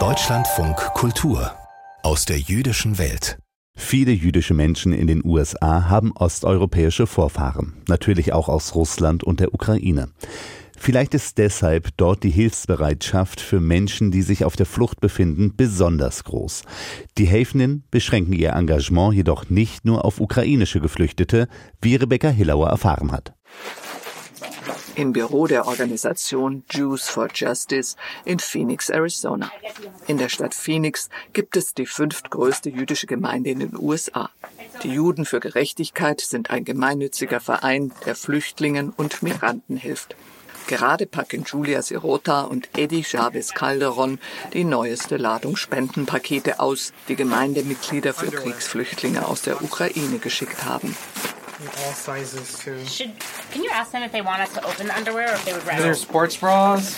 Deutschlandfunk Kultur aus der jüdischen Welt. Viele jüdische Menschen in den USA haben osteuropäische Vorfahren, natürlich auch aus Russland und der Ukraine. Vielleicht ist deshalb dort die Hilfsbereitschaft für Menschen, die sich auf der Flucht befinden, besonders groß. Die Helfenden beschränken ihr Engagement jedoch nicht nur auf ukrainische Geflüchtete, wie Rebecca Hillauer erfahren hat im Büro der Organisation Jews for Justice in Phoenix, Arizona. In der Stadt Phoenix gibt es die fünftgrößte jüdische Gemeinde in den USA. Die Juden für Gerechtigkeit sind ein gemeinnütziger Verein, der Flüchtlingen und Migranten hilft. Gerade packen Julia Sirota und Eddie Chavez Calderon die neueste Ladung Spendenpakete aus, die Gemeindemitglieder für Kriegsflüchtlinge aus der Ukraine geschickt haben all sizes too. Should can you ask them if they want us to open the underwear or if they would rather? There's sports bras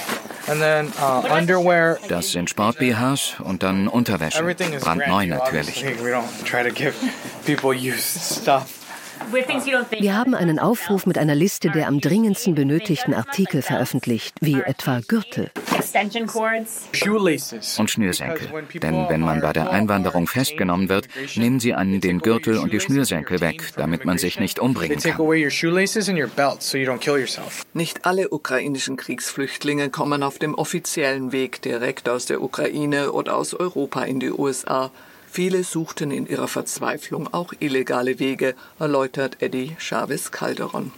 and then uh, underwear. Das sind Sport-BHs und dann Unterwäsche. Brandneu natürlich. We don't try to give people used stuff. Wir haben einen Aufruf mit einer Liste der am dringendsten benötigten Artikel veröffentlicht, wie etwa Gürtel. Und Schnürsenkel. Denn wenn man bei der Einwanderung festgenommen wird, nehmen sie einen den Gürtel und die Schnürsenkel weg, damit man sich nicht umbringen kann. Nicht alle ukrainischen Kriegsflüchtlinge kommen auf dem offiziellen Weg direkt aus der Ukraine oder aus Europa in die USA. Viele suchten in ihrer Verzweiflung auch illegale Wege, erläutert Eddie Chavez Calderon.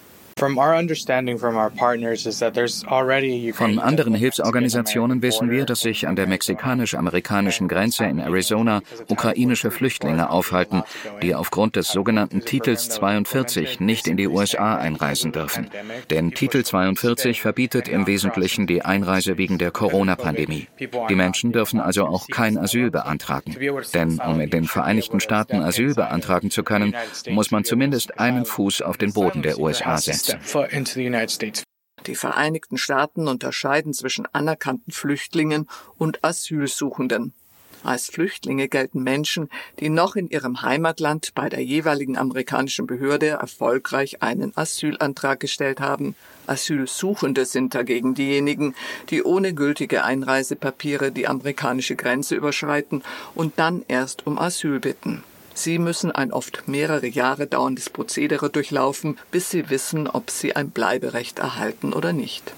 Von anderen Hilfsorganisationen wissen wir, dass sich an der mexikanisch-amerikanischen Grenze in Arizona ukrainische Flüchtlinge aufhalten, die aufgrund des sogenannten Titels 42 nicht in die USA einreisen dürfen. Denn Titel 42 verbietet im Wesentlichen die Einreise wegen der Corona-Pandemie. Die Menschen dürfen also auch kein Asyl beantragen. Denn um in den Vereinigten Staaten Asyl beantragen zu können, muss man zumindest einen Fuß auf den Boden der USA setzen. Die Vereinigten Staaten unterscheiden zwischen anerkannten Flüchtlingen und Asylsuchenden. Als Flüchtlinge gelten Menschen, die noch in ihrem Heimatland bei der jeweiligen amerikanischen Behörde erfolgreich einen Asylantrag gestellt haben. Asylsuchende sind dagegen diejenigen, die ohne gültige Einreisepapiere die amerikanische Grenze überschreiten und dann erst um Asyl bitten. Sie müssen ein oft mehrere Jahre dauerndes Prozedere durchlaufen, bis sie wissen, ob sie ein Bleiberecht erhalten oder nicht.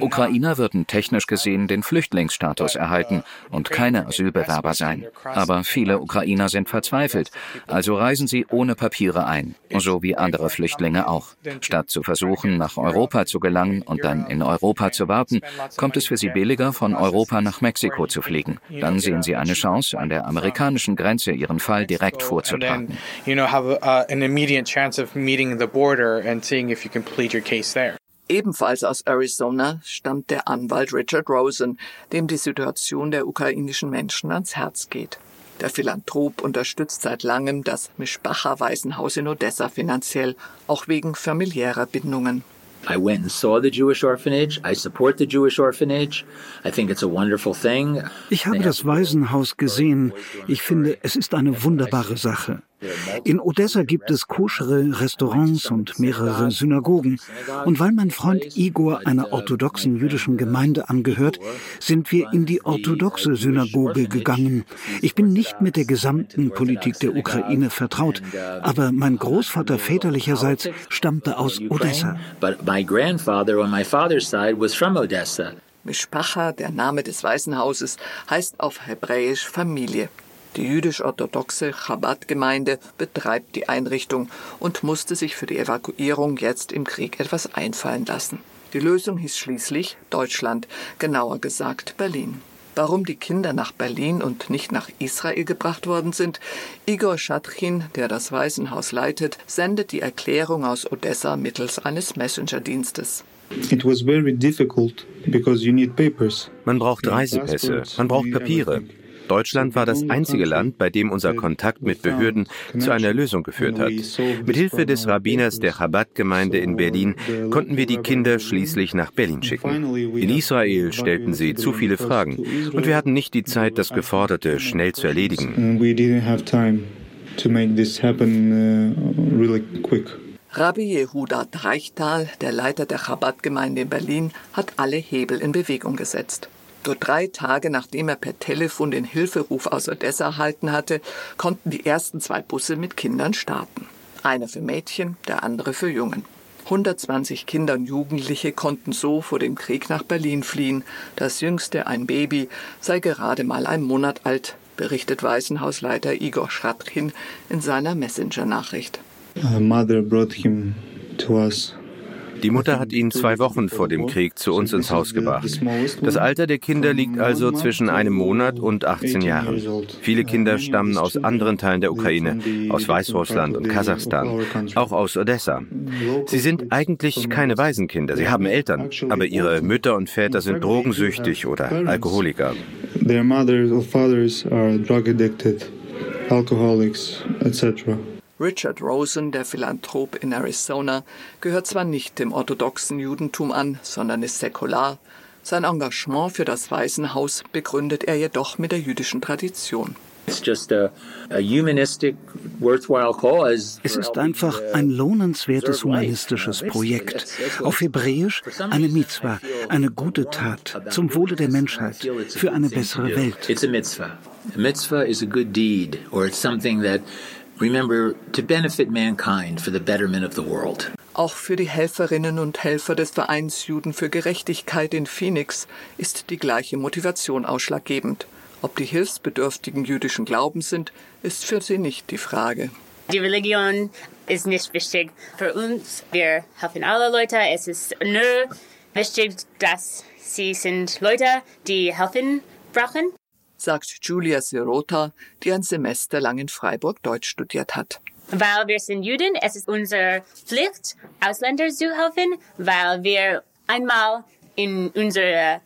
Ukrainer würden technisch gesehen den Flüchtlingsstatus erhalten und keine Asylbewerber sein. Aber viele Ukrainer sind verzweifelt, also reisen sie ohne Papiere ein, so wie andere Flüchtlinge auch. Statt zu versuchen, nach Europa zu gelangen und dann in Europa zu warten, kommt es für sie billiger, von Europa nach Mexiko zu fliegen. Dann sehen sie eine Chance, an der amerikanischen Grenze ihren Fall direkt vorzutragen plead your case there. Ebenfalls aus Arizona stammt der Anwalt Richard Rosen, dem die Situation der ukrainischen Menschen ans Herz geht. Der Philanthrop unterstützt seit langem das Mischbacher Waisenhaus in Odessa finanziell, auch wegen familiärer Bindungen. I went and saw the Jewish orphanage. I support the Jewish orphanage. I think it's a wonderful thing. Ich habe das Waisenhaus gesehen. Ich finde, es ist eine wunderbare Sache. In Odessa gibt es koschere Restaurants und mehrere Synagogen. Und weil mein Freund Igor einer orthodoxen jüdischen Gemeinde angehört, sind wir in die orthodoxe Synagoge gegangen. Ich bin nicht mit der gesamten Politik der Ukraine vertraut, aber mein Großvater väterlicherseits stammte aus Odessa. Mishpacha, der Name des Weißen Hauses, heißt auf Hebräisch Familie. Die jüdisch-orthodoxe Chabad-Gemeinde betreibt die Einrichtung und musste sich für die Evakuierung jetzt im Krieg etwas einfallen lassen. Die Lösung hieß schließlich Deutschland, genauer gesagt Berlin. Warum die Kinder nach Berlin und nicht nach Israel gebracht worden sind, Igor Schatrin, der das Waisenhaus leitet, sendet die Erklärung aus Odessa mittels eines Messenger-Dienstes. Man braucht Reisepässe, man braucht Papiere. Deutschland war das einzige Land, bei dem unser Kontakt mit Behörden zu einer Lösung geführt hat. Mit Hilfe des Rabbiners der Chabad-Gemeinde in Berlin konnten wir die Kinder schließlich nach Berlin schicken. In Israel stellten sie zu viele Fragen und wir hatten nicht die Zeit, das Geforderte schnell zu erledigen. Rabbi Yehuda Dreichtal, der Leiter der Chabad-Gemeinde in Berlin, hat alle Hebel in Bewegung gesetzt. Nur drei Tage nachdem er per Telefon den Hilferuf aus Odessa erhalten hatte, konnten die ersten zwei Busse mit Kindern starten. Einer für Mädchen, der andere für Jungen. 120 Kinder und Jugendliche konnten so vor dem Krieg nach Berlin fliehen. Das jüngste, ein Baby, sei gerade mal ein Monat alt, berichtet Waisenhausleiter Igor Schratkin in seiner Messenger-Nachricht. Die Mutter hat ihn zwei Wochen vor dem Krieg zu uns ins Haus gebracht. Das Alter der Kinder liegt also zwischen einem Monat und 18 Jahren. Viele Kinder stammen aus anderen Teilen der Ukraine, aus Weißrussland und Kasachstan, auch aus Odessa. Sie sind eigentlich keine Waisenkinder, sie haben Eltern, aber ihre Mütter und Väter sind drogensüchtig oder Alkoholiker. Their mothers or fathers are drug addicted, alcoholics, etc. Richard Rosen, der Philanthrop in Arizona, gehört zwar nicht dem orthodoxen Judentum an, sondern ist säkular. Sein Engagement für das Waisenhaus begründet er jedoch mit der jüdischen Tradition. Es ist einfach ein lohnenswertes humanistisches Projekt. Auf Hebräisch eine Mitzvah, eine gute Tat zum Wohle der Menschheit, für eine bessere Welt. It's a mitzvah. A mitzvah is a good deed, or it's something that Remember to benefit mankind for the betterment of the world. Auch für die Helferinnen und Helfer des Vereins Juden für Gerechtigkeit in Phoenix ist die gleiche Motivation ausschlaggebend. Ob die hilfsbedürftigen jüdischen Glauben sind, ist für sie nicht die Frage. Die Religion ist nicht wichtig für uns. Wir helfen alle Leute. Es ist nur wichtig, dass sie sind Leute, die helfen brauchen sagt Julia Sirota, die ein Semester lang in Freiburg Deutsch studiert hat. Weil wir sind Juden, es ist unsere Pflicht, Ausländer zu helfen, weil wir einmal in unserer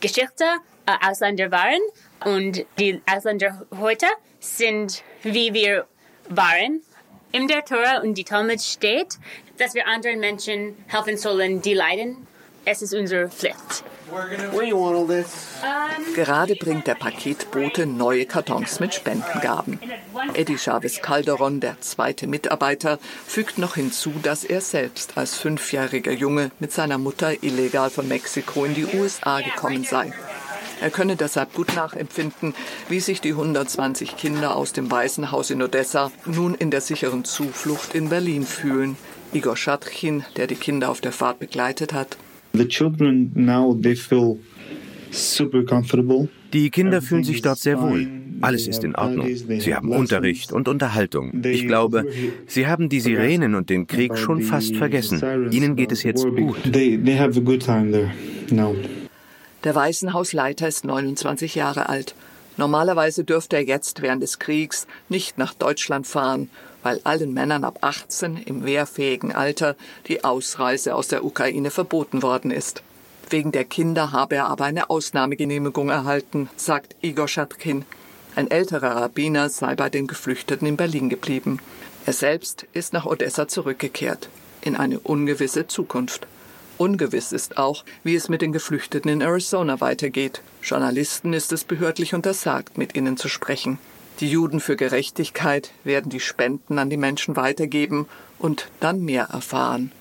Geschichte äh, Ausländer waren und die Ausländer heute sind, wie wir waren. In der Tora und die Talmud steht, dass wir anderen Menschen helfen sollen, die leiden. Es ist unsere Pflicht. Gerade bringt der Paketbote neue Kartons mit Spendengaben. Eddie Chavez Calderon, der zweite Mitarbeiter, fügt noch hinzu, dass er selbst als fünfjähriger Junge mit seiner Mutter illegal von Mexiko in die USA gekommen sei. Er könne deshalb gut nachempfinden, wie sich die 120 Kinder aus dem Waisenhaus in Odessa nun in der sicheren Zuflucht in Berlin fühlen. Igor Schatchin, der die Kinder auf der Fahrt begleitet hat, die Kinder fühlen sich dort sehr wohl. Alles ist in Ordnung. Sie haben Unterricht und Unterhaltung. Ich glaube, sie haben die Sirenen und den Krieg schon fast vergessen. Ihnen geht es jetzt gut. Der Waisenhausleiter ist 29 Jahre alt. Normalerweise dürfte er jetzt während des Kriegs nicht nach Deutschland fahren weil allen Männern ab 18 im wehrfähigen Alter die Ausreise aus der Ukraine verboten worden ist. Wegen der Kinder habe er aber eine Ausnahmegenehmigung erhalten, sagt Igor Schatkin. Ein älterer Rabbiner sei bei den Geflüchteten in Berlin geblieben. Er selbst ist nach Odessa zurückgekehrt, in eine ungewisse Zukunft. Ungewiss ist auch, wie es mit den Geflüchteten in Arizona weitergeht. Journalisten ist es behördlich untersagt, mit ihnen zu sprechen. Die Juden für Gerechtigkeit werden die Spenden an die Menschen weitergeben und dann mehr erfahren.